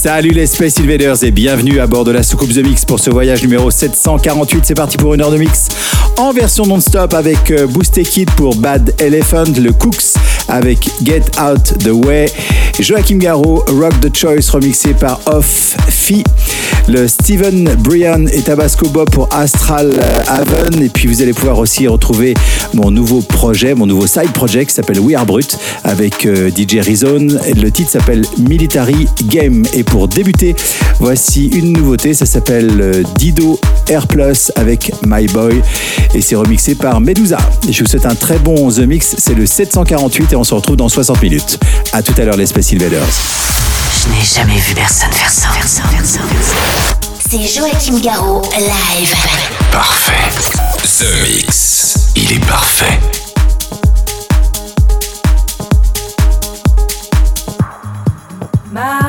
Salut les Space Invaders et bienvenue à bord de la soucoupe The Mix pour ce voyage numéro 748. C'est parti pour une heure de mix en version non-stop avec euh, Boosted Kid pour Bad Elephant, le Cooks avec Get Out the Way, Joachim Garraud, Rock the Choice remixé par Off Fee, le Steven Brian et Tabasco Bob pour Astral Haven. Et puis vous allez pouvoir aussi retrouver mon nouveau projet, mon nouveau side project qui s'appelle We Are Brut avec euh, DJ Rizone. Le titre s'appelle Military Game. Et pour débuter, voici une nouveauté, ça s'appelle euh, Dido Air Plus avec My Boy. Et c'est remixé par Medusa. Je vous souhaite un très bon The Mix, c'est le 748 et on se retrouve dans 60 minutes. À tout à l'heure les Space Invaders. Je n'ai jamais vu personne faire ça. C'est Joachim Garraud, live. Parfait. The Mix. Il est parfait. My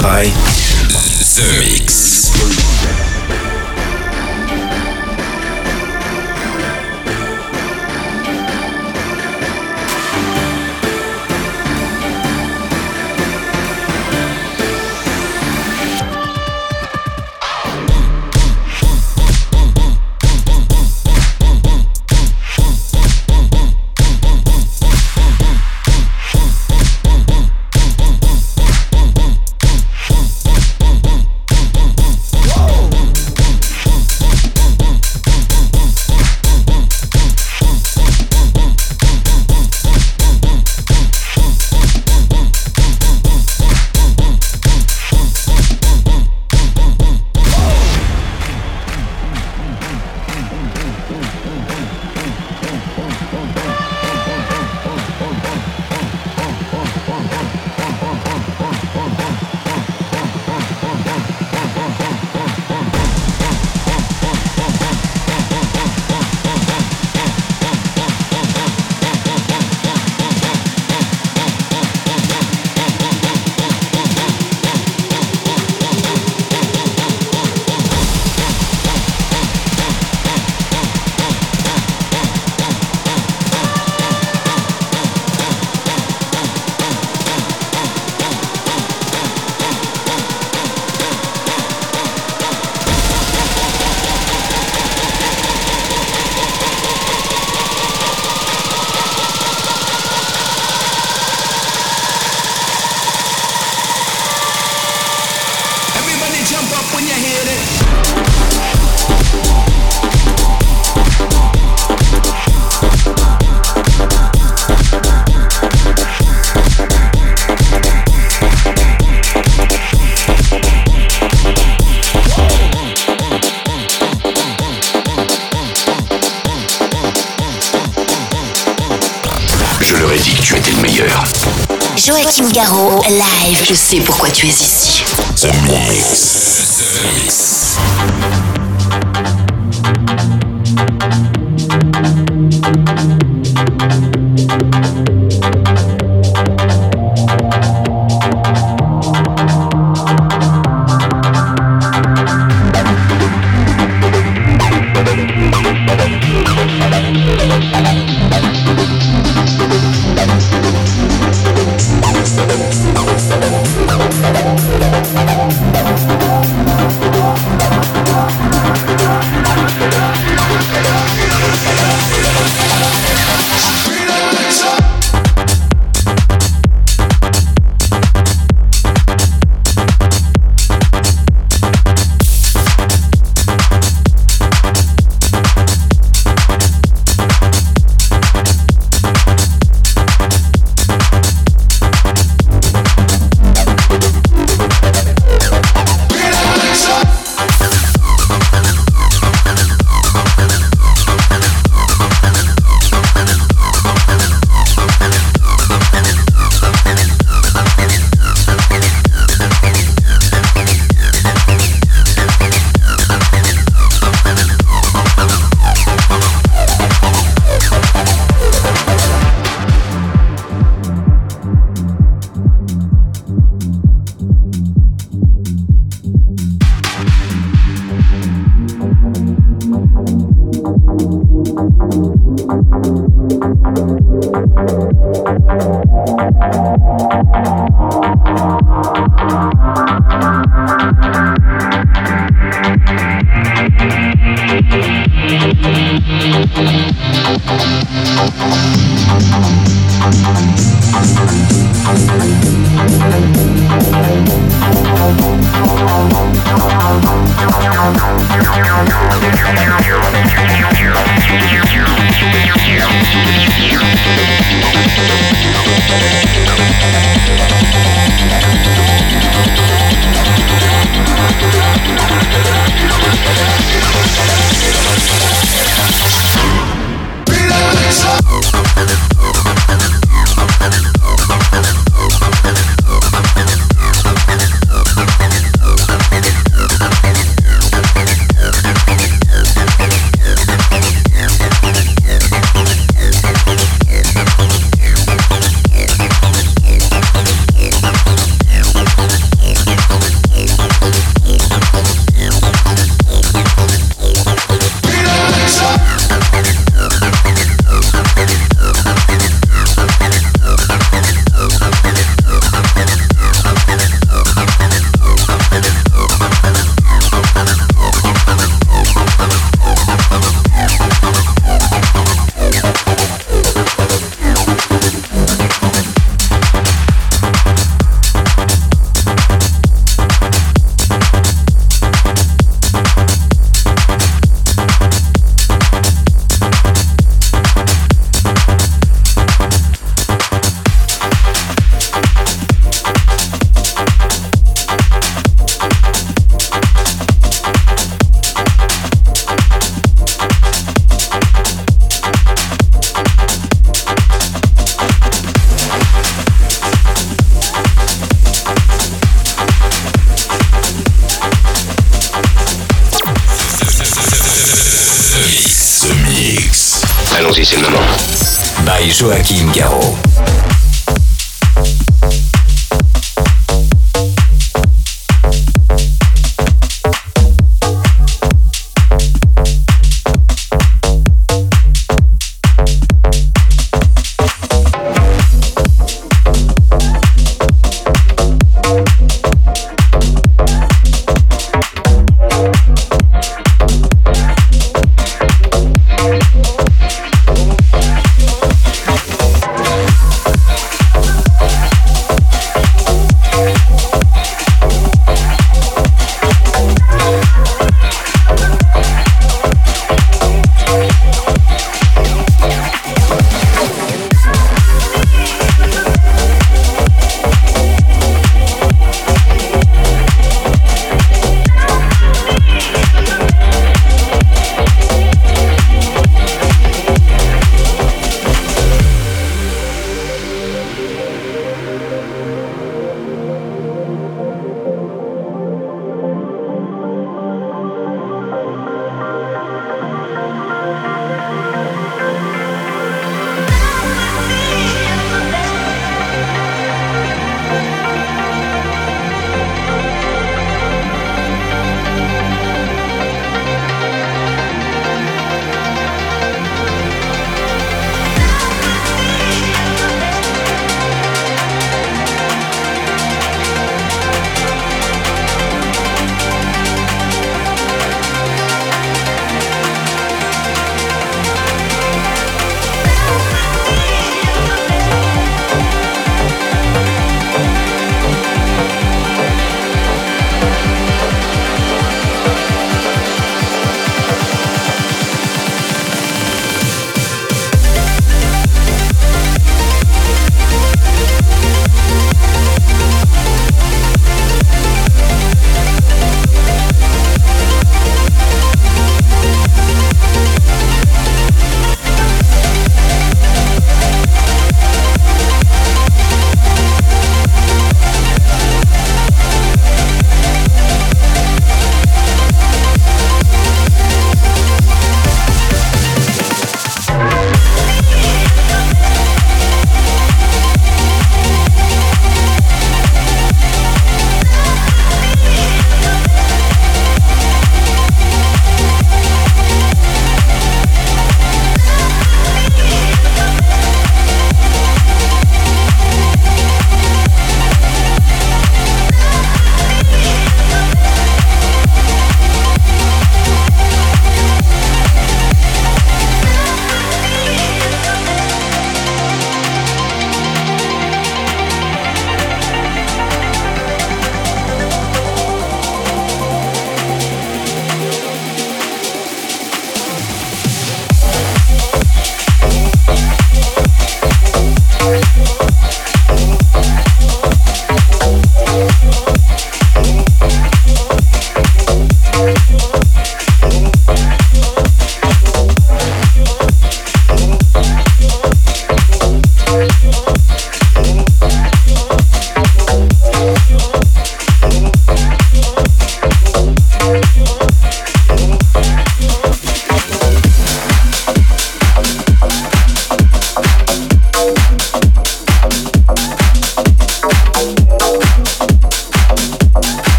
Chose Joachim Garraud, live. Je sais pourquoi tu es ici. The Mix. The Mix.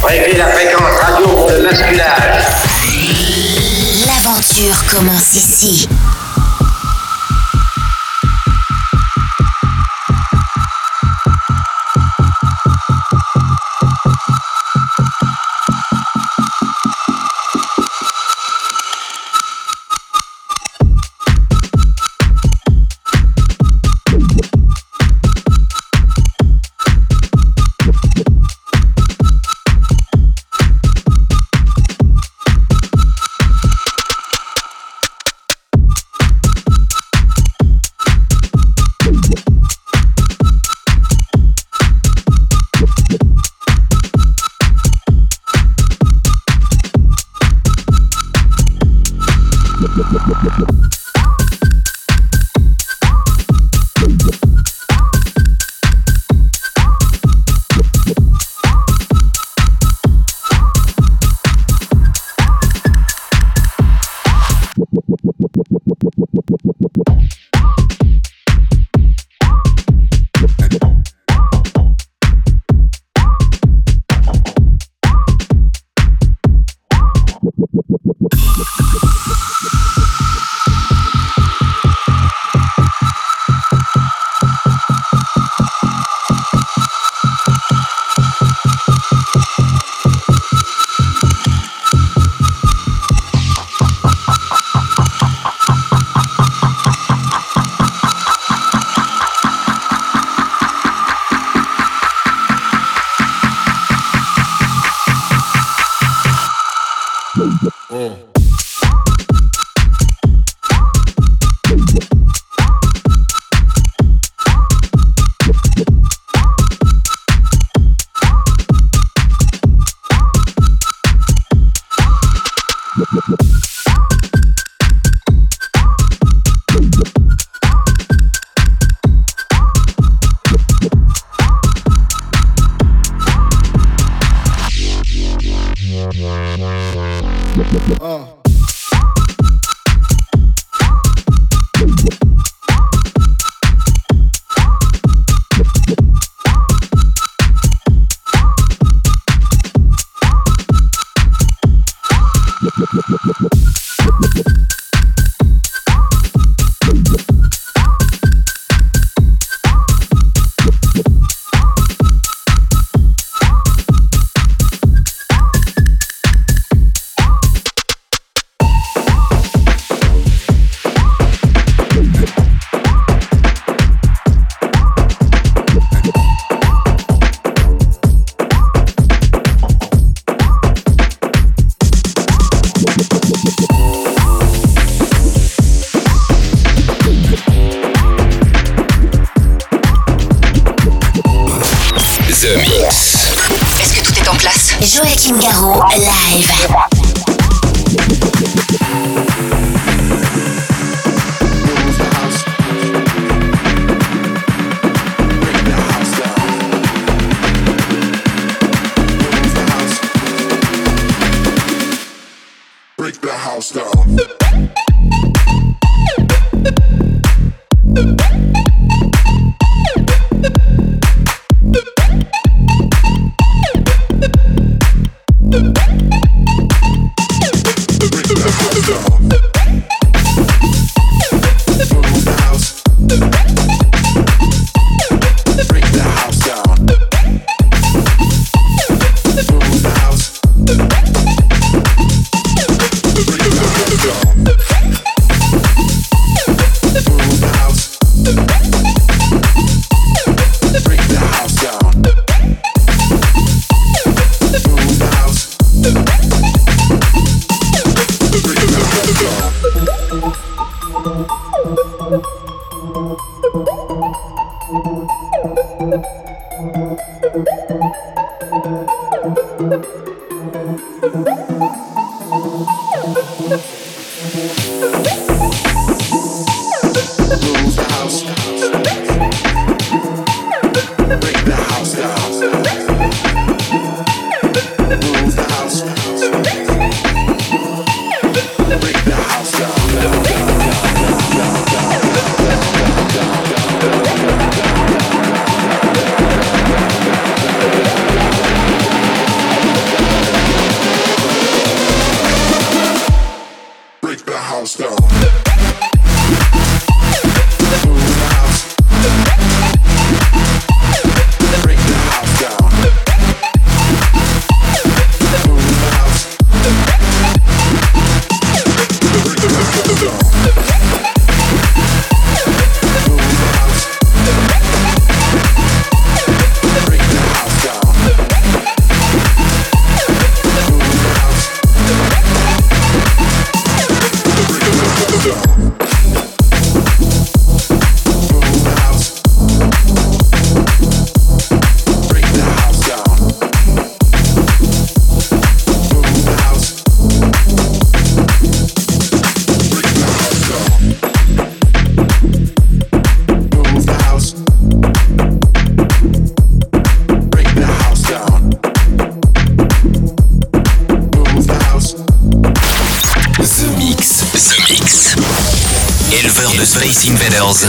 Prévez la fréquence radio pour le basculage. L'aventure commence ici. Oh.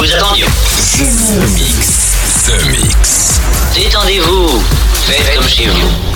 Vous attendions. The Mix. The Mix. Détendez-vous. Faites comme chez vous.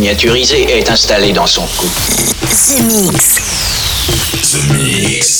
Miniaturisé est installé dans son cou. The Mix. The Mix.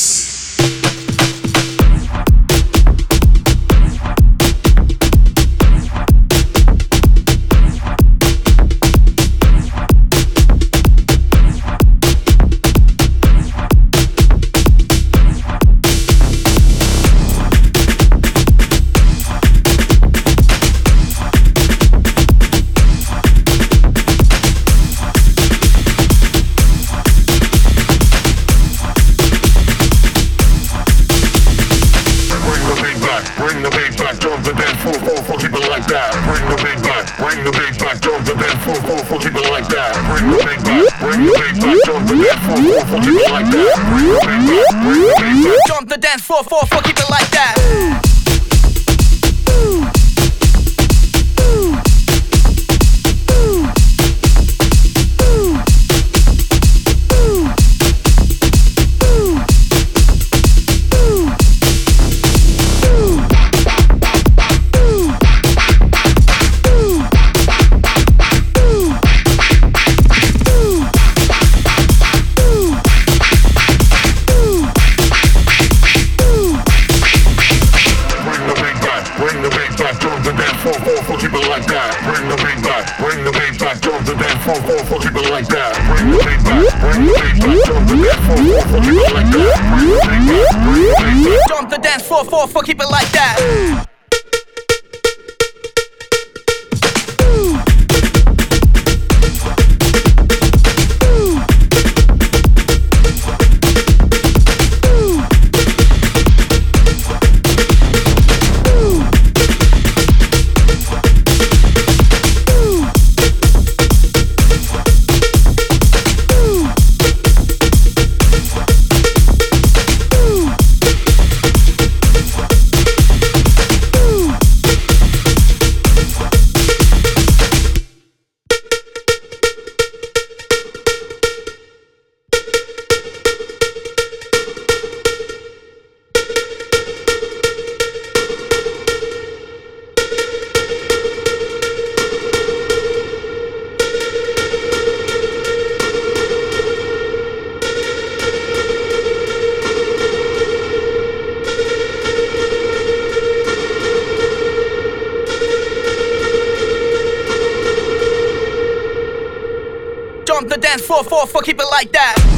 stands for, for, for keep it like that.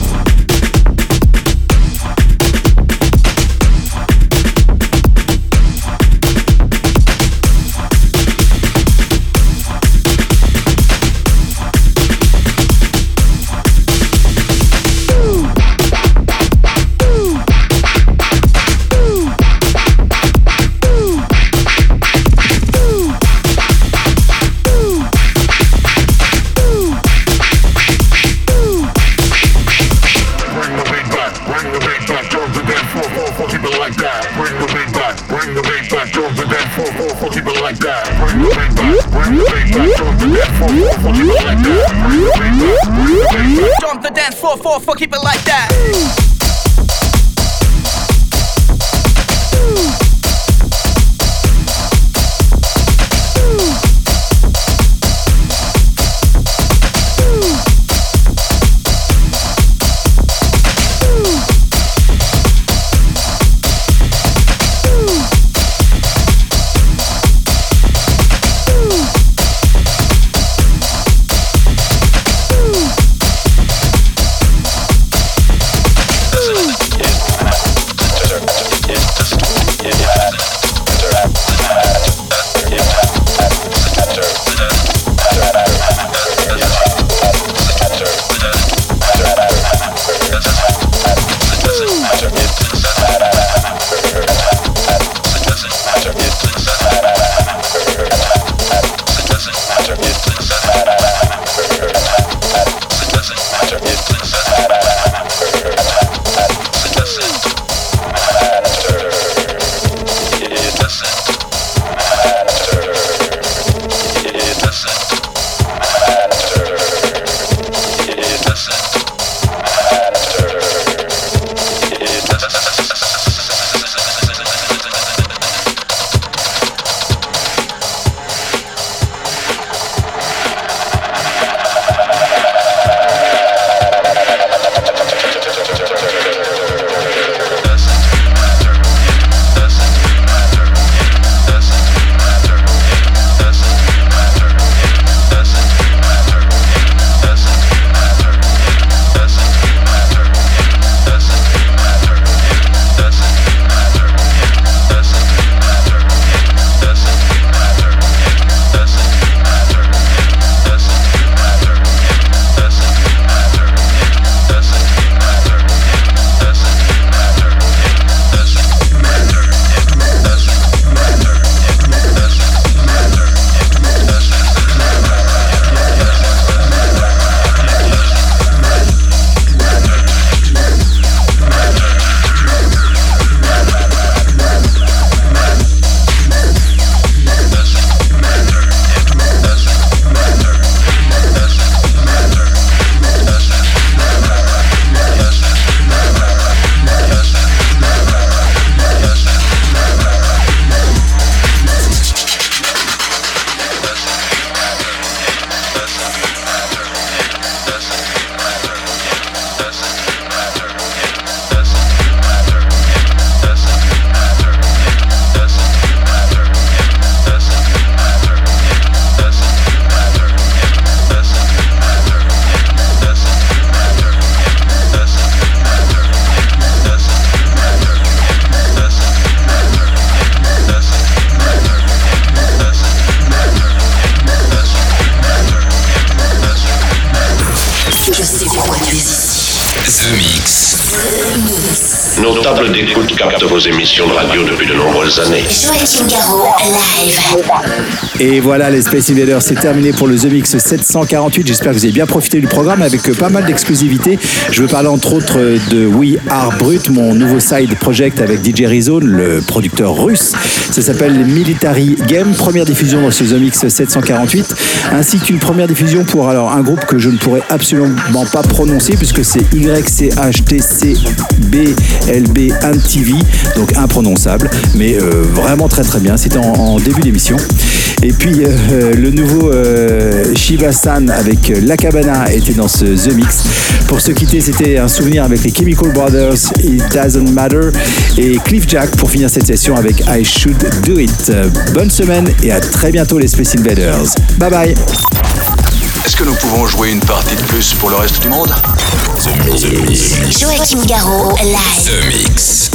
Et voilà, les Space Invaders, c'est terminé pour le The Mix 748. J'espère que vous avez bien profité du programme avec euh, pas mal d'exclusivités. Je veux parler entre autres euh, de We Are Brut, mon nouveau side project avec DJ Rizone, le producteur russe. Ça s'appelle Military Game, première diffusion dans ce The Mix 748, ainsi qu'une première diffusion pour alors un groupe que je ne pourrais absolument pas prononcer puisque c'est YCHTCBLB TV donc imprononçable, mais euh, vraiment très très bien. C'était en, début d'émission. Et puis euh, le nouveau euh, Shiva San avec La Cabana était dans ce The Mix. Pour se quitter, c'était un souvenir avec les Chemical Brothers, It Doesn't Matter, et Cliff Jack pour finir cette session avec I Should Do It. Bonne semaine et à très bientôt les Space Invaders. Bye bye Est-ce que nous pouvons jouer une partie de plus pour le reste du monde? The Mix. Joachim Garraud, live. The Mix.